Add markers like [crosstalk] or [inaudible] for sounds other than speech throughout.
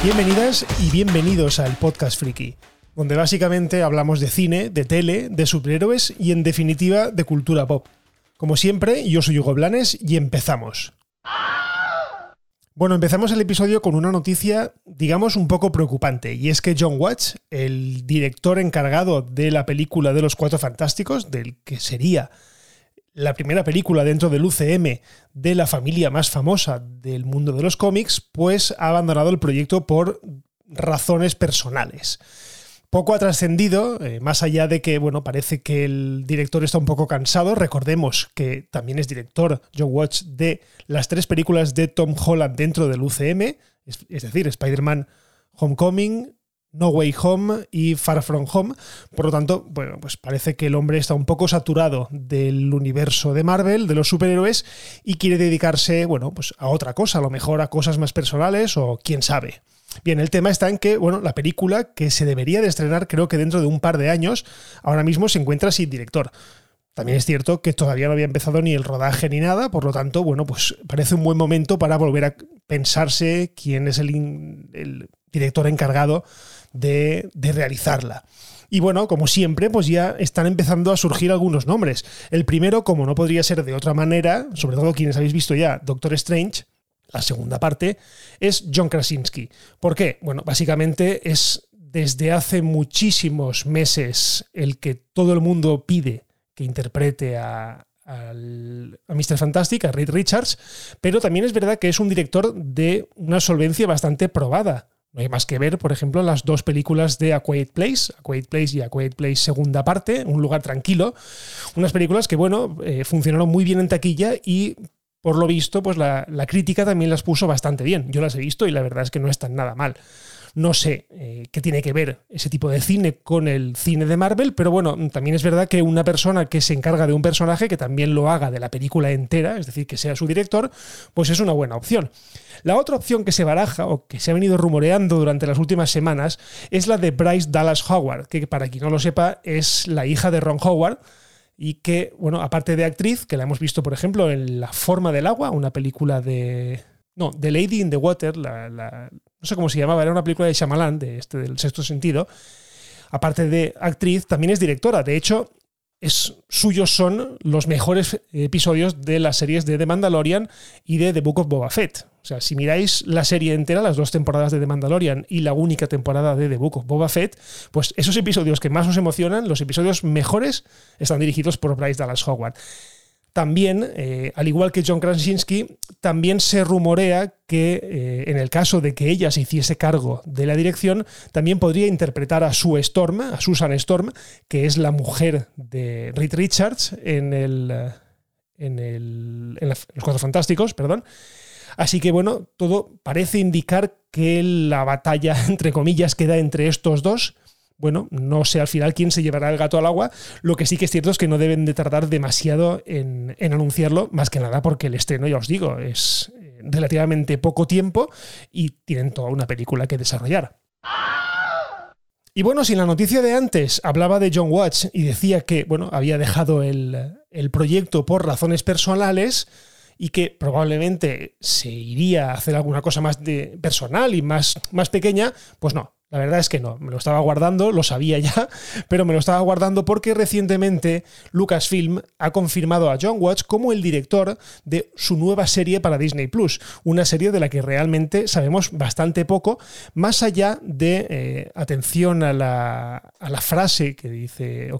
Bienvenidas y bienvenidos al Podcast Friki, donde básicamente hablamos de cine, de tele, de superhéroes y en definitiva de cultura pop. Como siempre, yo soy Hugo Blanes y empezamos. Bueno, empezamos el episodio con una noticia, digamos, un poco preocupante, y es que John Watts, el director encargado de la película de los Cuatro Fantásticos, del que sería la primera película dentro del UCM de la familia más famosa del mundo de los cómics, pues ha abandonado el proyecto por razones personales. Poco ha trascendido, eh, más allá de que, bueno, parece que el director está un poco cansado. Recordemos que también es director, John Watch, de las tres películas de Tom Holland dentro del UCM, es, es decir, Spider-Man Homecoming, no Way Home y Far From Home. Por lo tanto, bueno, pues parece que el hombre está un poco saturado del universo de Marvel, de los superhéroes, y quiere dedicarse, bueno, pues a otra cosa, a lo mejor a cosas más personales o quién sabe. Bien, el tema está en que, bueno, la película que se debería de estrenar creo que dentro de un par de años, ahora mismo se encuentra sin director. También es cierto que todavía no había empezado ni el rodaje ni nada, por lo tanto, bueno, pues parece un buen momento para volver a pensarse quién es el, el director encargado de, realizarla. Y bueno, como siempre, pues ya están empezando a surgir algunos nombres. El primero, como no podría ser de otra manera, sobre todo quienes habéis visto ya Doctor Strange, la segunda parte, es John Krasinski. ¿Por qué? Bueno, básicamente es desde hace muchísimos meses el que todo el mundo pide que interprete a, a Mr. Fantastic, a Reed Richards, pero también es verdad que es un director de una solvencia bastante probada. No hay más que ver, por ejemplo, las dos películas de A Place, A Place y A Place segunda parte, Un lugar tranquilo. Unas películas que, bueno, eh, funcionaron muy bien en taquilla y por lo visto, pues la, la, crítica también las puso bastante bien. Yo las he visto y la verdad es que no están nada mal. No sé eh, qué tiene que ver ese tipo de cine con el cine de Marvel, pero bueno, también es verdad que una persona que se encarga de un personaje, que también lo haga de la película entera, es decir, que sea su director, pues es una buena opción. La otra opción que se baraja o que se ha venido rumoreando durante las últimas semanas es la de Bryce Dallas Howard, que para quien no lo sepa es la hija de Ron Howard y que, bueno, aparte de actriz, que la hemos visto, por ejemplo, en La forma del agua, una película de... No, The Lady in the Water, la, no sé cómo se llamaba, era una película de Shyamalan, de este, del sexto sentido. Aparte de actriz, también es directora. De hecho, suyos son los mejores episodios de las series de The Mandalorian y de The Book of Boba Fett. O sea, si miráis la serie entera, las dos temporadas de The Mandalorian y la única temporada de The Book of Boba Fett, pues esos episodios que más os emocionan, los episodios mejores, están dirigidos por Bryce Dallas Howard. También, eh, al igual que John Krasinski, también se rumorea que eh, en el caso de que ella se hiciese cargo de la dirección, también podría interpretar a Sue Storm, a Susan Storm, que es la mujer de Reed Richards en, el, eh, en, el, Los Cuatro Fantásticos, perdón. Así que bueno, todo parece indicar que la batalla, [laughs] entre comillas, queda entre estos dos bueno, no sé al final quién se llevará el gato al agua. Lo que sí que es cierto es que no deben de tardar demasiado en, anunciarlo, más que nada porque el estreno, ya os digo, es eh, relativamente poco tiempo y tienen toda una película que desarrollar. Y bueno, si la noticia de antes hablaba de John Watts y decía que, bueno, había dejado el, el proyecto por razones personales, y que probablemente se iría a hacer alguna cosa más de personal y más, más pequeña, pues no, la verdad es que no, me lo estaba guardando, lo sabía ya, pero me lo estaba guardando porque recientemente Lucasfilm ha confirmado a John Watts como el director de su nueva serie para Disney Plus, una serie de la que realmente sabemos bastante poco, más allá de, eh, atención a la, a la frase que dice,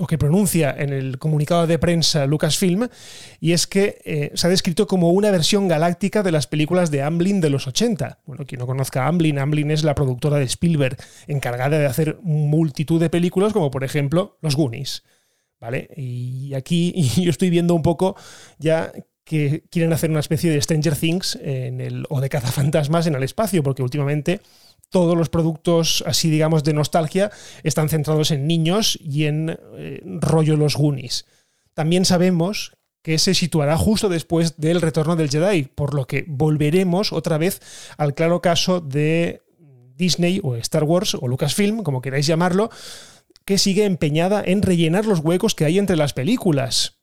o que pronuncia en el comunicado de prensa Lucasfilm, y es que eh, se ha descrito como una versión galáctica de las películas de Amblin de los 80. Bueno, quien no conozca Amblin, Amblin es la productora de Spielberg, encargada de hacer multitud de películas, como por ejemplo Los Goonies. ¿Vale? Y aquí [laughs] yo estoy viendo un poco ya que quieren hacer una especie de Stranger Things en el, o de cazafantasmas en el espacio, porque últimamente todos los productos así digamos de nostalgia están centrados en niños y en eh, rollo los Goonies. También sabemos que se situará justo después del retorno del Jedi, por lo que volveremos otra vez al claro caso de Disney o Star Wars o Lucasfilm, como queráis llamarlo, que sigue empeñada en rellenar los huecos que hay entre las películas.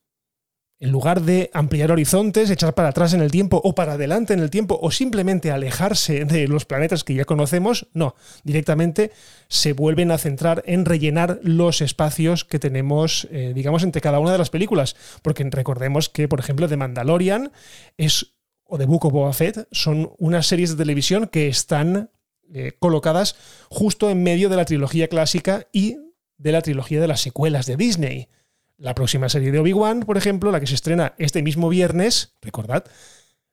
En lugar de ampliar horizontes, echar para atrás en el tiempo o para adelante en el tiempo o simplemente alejarse de los planetas que ya conocemos, no, directamente se vuelven a centrar en rellenar los espacios que tenemos, eh, digamos, entre cada una de las películas. Porque recordemos que, por ejemplo, The Mandalorian es, o The Book of Boba Fett son unas series de televisión que están eh, colocadas justo en medio de la trilogía clásica y de la trilogía de las secuelas de Disney. La próxima serie de Obi-Wan, por ejemplo, la que se estrena este mismo viernes, recordad,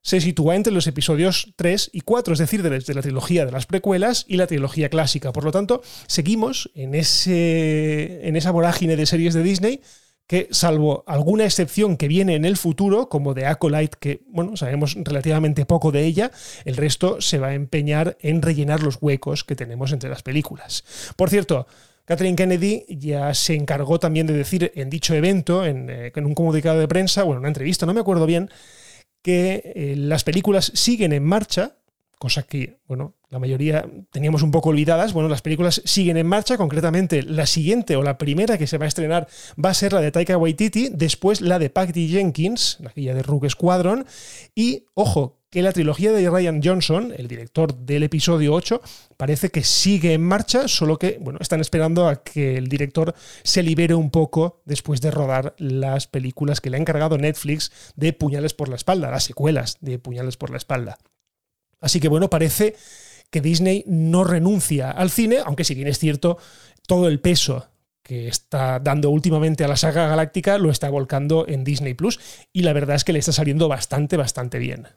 se sitúa entre los episodios 3 y 4, es decir, desde la trilogía de las precuelas y la trilogía clásica. Por lo tanto, seguimos en, ese, en esa vorágine de series de Disney que, salvo alguna excepción que viene en el futuro, como de Acolyte, que, bueno, sabemos relativamente poco de ella, el resto se va a empeñar en rellenar los huecos que tenemos entre las películas. Por cierto, Catherine Kennedy ya se encargó también de decir en dicho evento, en, eh, un comunicado de prensa, bueno, una entrevista, no me acuerdo bien, que eh, las películas siguen en marcha, cosa que, bueno, la mayoría teníamos un poco olvidadas. Bueno, las películas siguen en marcha, concretamente la siguiente o la primera que se va a estrenar va a ser la de Taika Waititi, después la de Patty Jenkins, la guía de Rook Squadron, y, ojo, que la trilogía de Ryan Johnson, el director del episodio 8, parece que sigue en marcha, solo que bueno, están esperando a que el director se libere un poco después de rodar las películas que le ha encargado Netflix de Puñales por la espalda, las secuelas de Puñales por la espalda. Así que bueno, parece que Disney no renuncia al cine, aunque si bien es cierto, todo el peso que está dando últimamente a la saga galáctica lo está volcando en Disney Plus y la verdad es que le está saliendo bastante, bastante bien.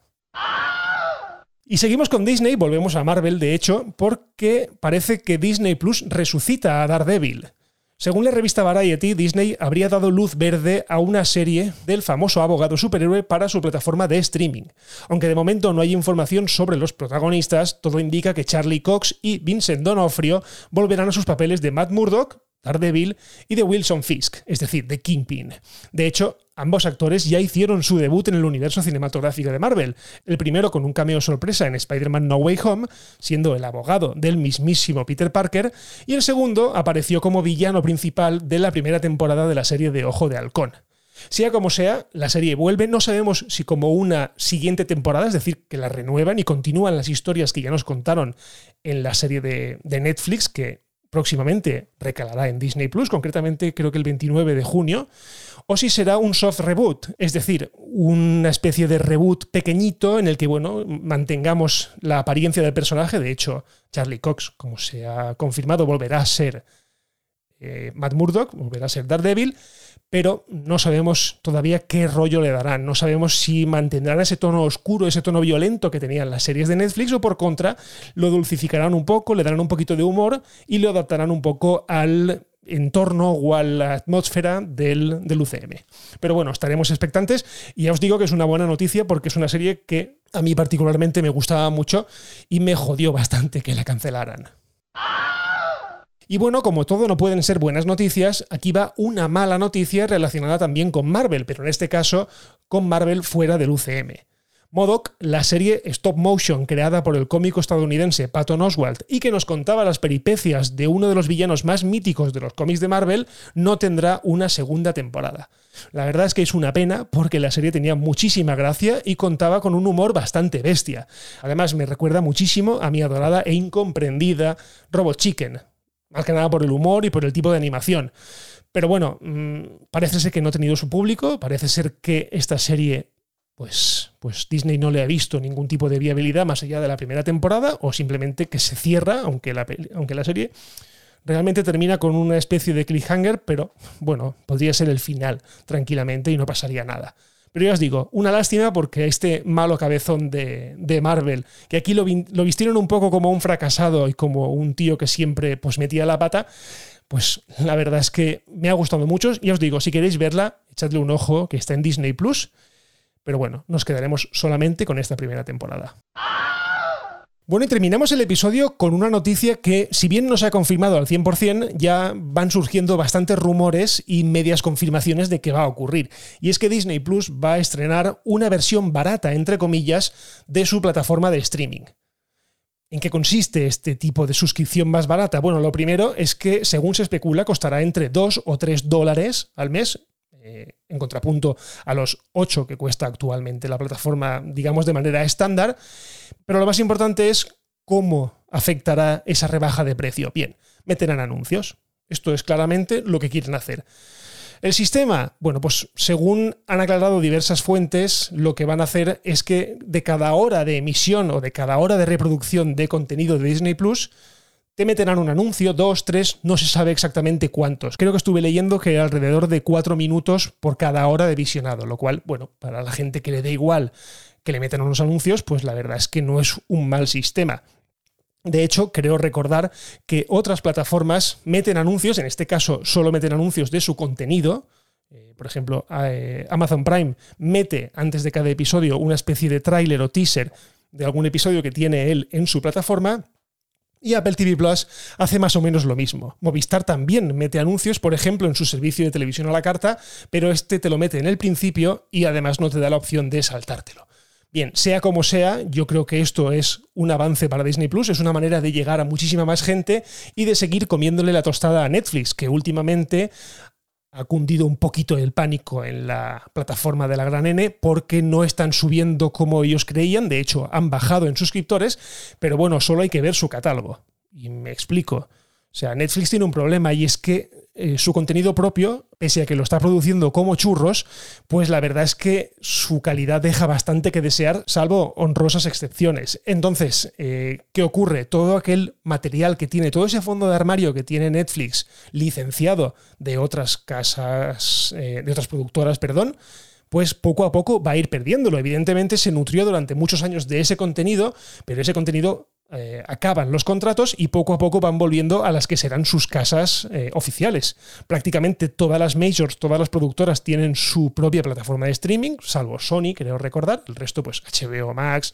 Y seguimos con Disney, volvemos a Marvel, de hecho, porque parece que Disney Plus resucita a Daredevil. Según la revista Variety, Disney habría dado luz verde a una serie del famoso abogado superhéroe para su plataforma de streaming. Aunque de momento no hay información sobre los protagonistas, todo indica que Charlie Cox y Vincent D'Onofrio volverán a sus papeles de Matt Murdock, Daredevil y de Wilson Fisk, es decir, de Kingpin. De hecho, ambos actores ya hicieron su debut en el universo cinematográfico de Marvel, el primero con un cameo sorpresa en Spider-Man No Way Home, siendo el abogado del mismísimo Peter Parker, y el segundo apareció como villano principal de la primera temporada de la serie de Ojo de Halcón. Sea como sea, la serie vuelve, no sabemos si como una siguiente temporada, es decir, que la renuevan y continúan las historias que ya nos contaron en la serie de, de Netflix, que próximamente recalará en Disney Plus, concretamente creo que el 29 de junio, o si será un soft reboot, es decir, una especie de reboot pequeñito en el que, bueno, mantengamos la apariencia del personaje. De hecho, Charlie Cox, como se ha confirmado, volverá a ser eh, Matt Murdock, volverá a ser Daredevil, pero no sabemos todavía qué rollo le darán. No sabemos si mantendrán ese tono oscuro, ese tono violento que tenían las series de Netflix o por contra lo dulcificarán un poco, le darán un poquito de humor y lo adaptarán un poco al entorno o a la atmósfera del, del, UCM. Pero bueno, estaremos expectantes y ya os digo que es una buena noticia porque es una serie que a mí particularmente me gustaba mucho y me jodió bastante que la cancelaran. Y bueno, como todo no pueden ser buenas noticias, aquí va una mala noticia relacionada también con Marvel, pero en este caso con Marvel fuera del UCM. Modoc, la serie stop motion creada por el cómico estadounidense Patton Oswalt y que nos contaba las peripecias de uno de los villanos más míticos de los cómics de Marvel, no tendrá una segunda temporada. La verdad es que es una pena porque la serie tenía muchísima gracia y contaba con un humor bastante bestia. Además me recuerda muchísimo a mi adorada e incomprendida Robot Chicken, más que nada por el humor y por el tipo de animación. Pero bueno, mm, parece ser que no ha tenido su público, parece ser que esta serie, pues, pues Disney no le ha visto ningún tipo de viabilidad más allá de la primera temporada, o simplemente que se cierra, aunque la, aunque la serie realmente termina con una especie de cliffhanger, pero bueno, podría ser el final tranquilamente y no pasaría nada. Pero ya os digo, una lástima porque este malo cabezón de, Marvel, que aquí lo, lo, vistieron un poco como un fracasado y como un tío que siempre pues, metía la pata, pues la verdad es que me ha gustado mucho. Y os digo, si queréis verla, echadle un ojo que está en Disney Plus. Pero bueno, nos quedaremos solamente con esta primera temporada. Bueno, y terminamos el episodio con una noticia que, si bien no se ha confirmado al 100%, ya van surgiendo bastantes rumores y medias confirmaciones de que va a ocurrir. Y es que Disney Plus va a estrenar una versión barata, entre comillas, de su plataforma de streaming. ¿En qué consiste este tipo de suscripción más barata? Bueno, lo primero es que, según se especula, costará entre 2 o 3 dólares al mes eh, en contrapunto a los 8 que cuesta actualmente la plataforma, digamos, de manera estándar. Pero lo más importante es cómo afectará esa rebaja de precio. Bien, meterán anuncios. Esto es claramente lo que quieren hacer. El sistema, bueno, pues según han aclarado diversas fuentes, lo que van a hacer es que de cada hora de emisión o de cada hora de reproducción de contenido de Disney Plus, te meterán un anuncio, dos, tres, no se sabe exactamente cuántos. Creo que estuve leyendo que alrededor de cuatro minutos por cada hora de visionado, lo cual, bueno, para la gente que le dé igual que le metan unos anuncios, pues la verdad es que no es un mal sistema. De hecho, creo recordar que otras plataformas meten anuncios, en este caso solo meten anuncios de su contenido. Eh, por ejemplo, eh, Amazon Prime mete antes de cada episodio una especie de tráiler o teaser de algún episodio que tiene él en su plataforma. Y Apple TV Plus hace más o menos lo mismo. Movistar también mete anuncios, por ejemplo, en su servicio de televisión a la carta, pero este te lo mete en el principio y además no te da la opción de saltártelo. Bien, sea como sea, yo creo que esto es un avance para Disney Plus, es una manera de llegar a muchísima más gente y de seguir comiéndole la tostada a Netflix, que últimamente ha cundido un poquito el pánico en la plataforma de la Gran N porque no están subiendo como ellos creían, de hecho han bajado en suscriptores, pero bueno, solo hay que ver su catálogo. Y me explico. O sea, Netflix tiene un problema y es que eh, su contenido propio, pese a que lo está produciendo como churros, pues la verdad es que su calidad deja bastante que desear, salvo honrosas excepciones. Entonces, eh, ¿qué ocurre? Todo aquel material que tiene, todo ese fondo de armario que tiene Netflix licenciado de otras casas, eh, de otras productoras, perdón, pues poco a poco va a ir perdiéndolo. Evidentemente se nutrió durante muchos años de ese contenido, pero ese contenido eh, acaban los contratos y poco a poco van volviendo a las que serán sus casas eh, oficiales. Prácticamente todas las majors, todas las productoras tienen su propia plataforma de streaming, salvo Sony, creo recordar, el resto pues HBO Max,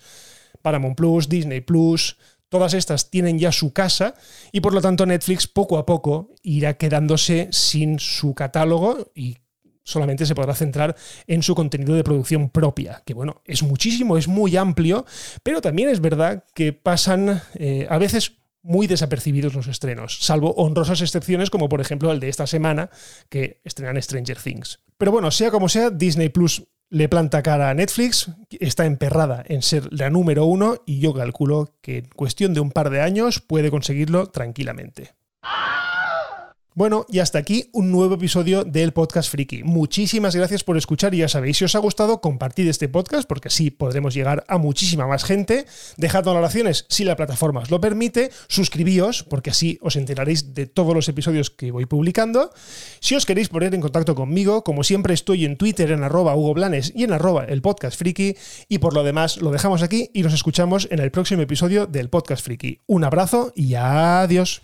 Paramount Plus, Disney Plus, todas estas tienen ya su casa y por lo tanto Netflix poco a poco irá quedándose sin su catálogo y solamente se podrá centrar en su contenido de producción propia, que bueno, es muchísimo, es muy amplio, pero también es verdad que pasan eh, a veces muy desapercibidos los estrenos, salvo honrosas excepciones como por ejemplo el de esta semana que estrenan Stranger Things. Pero bueno, sea como sea, Disney Plus le planta cara a Netflix, está emperrada en ser la número uno y yo calculo que en cuestión de un par de años puede conseguirlo tranquilamente. Bueno, y hasta aquí un nuevo episodio del Podcast Friki. Muchísimas gracias por escuchar y ya sabéis, si os ha gustado, compartid este podcast porque así podremos llegar a muchísima más gente. Dejad valoraciones si la plataforma os lo permite. Suscribíos porque así os enteraréis de todos los episodios que voy publicando. Si os queréis poner en contacto conmigo, como siempre estoy en Twitter en arroba Hugo Blanes y en arroba el Podcast Friki. Y por lo demás, lo dejamos aquí y nos escuchamos en el próximo episodio del Podcast Friki. Un abrazo y adiós.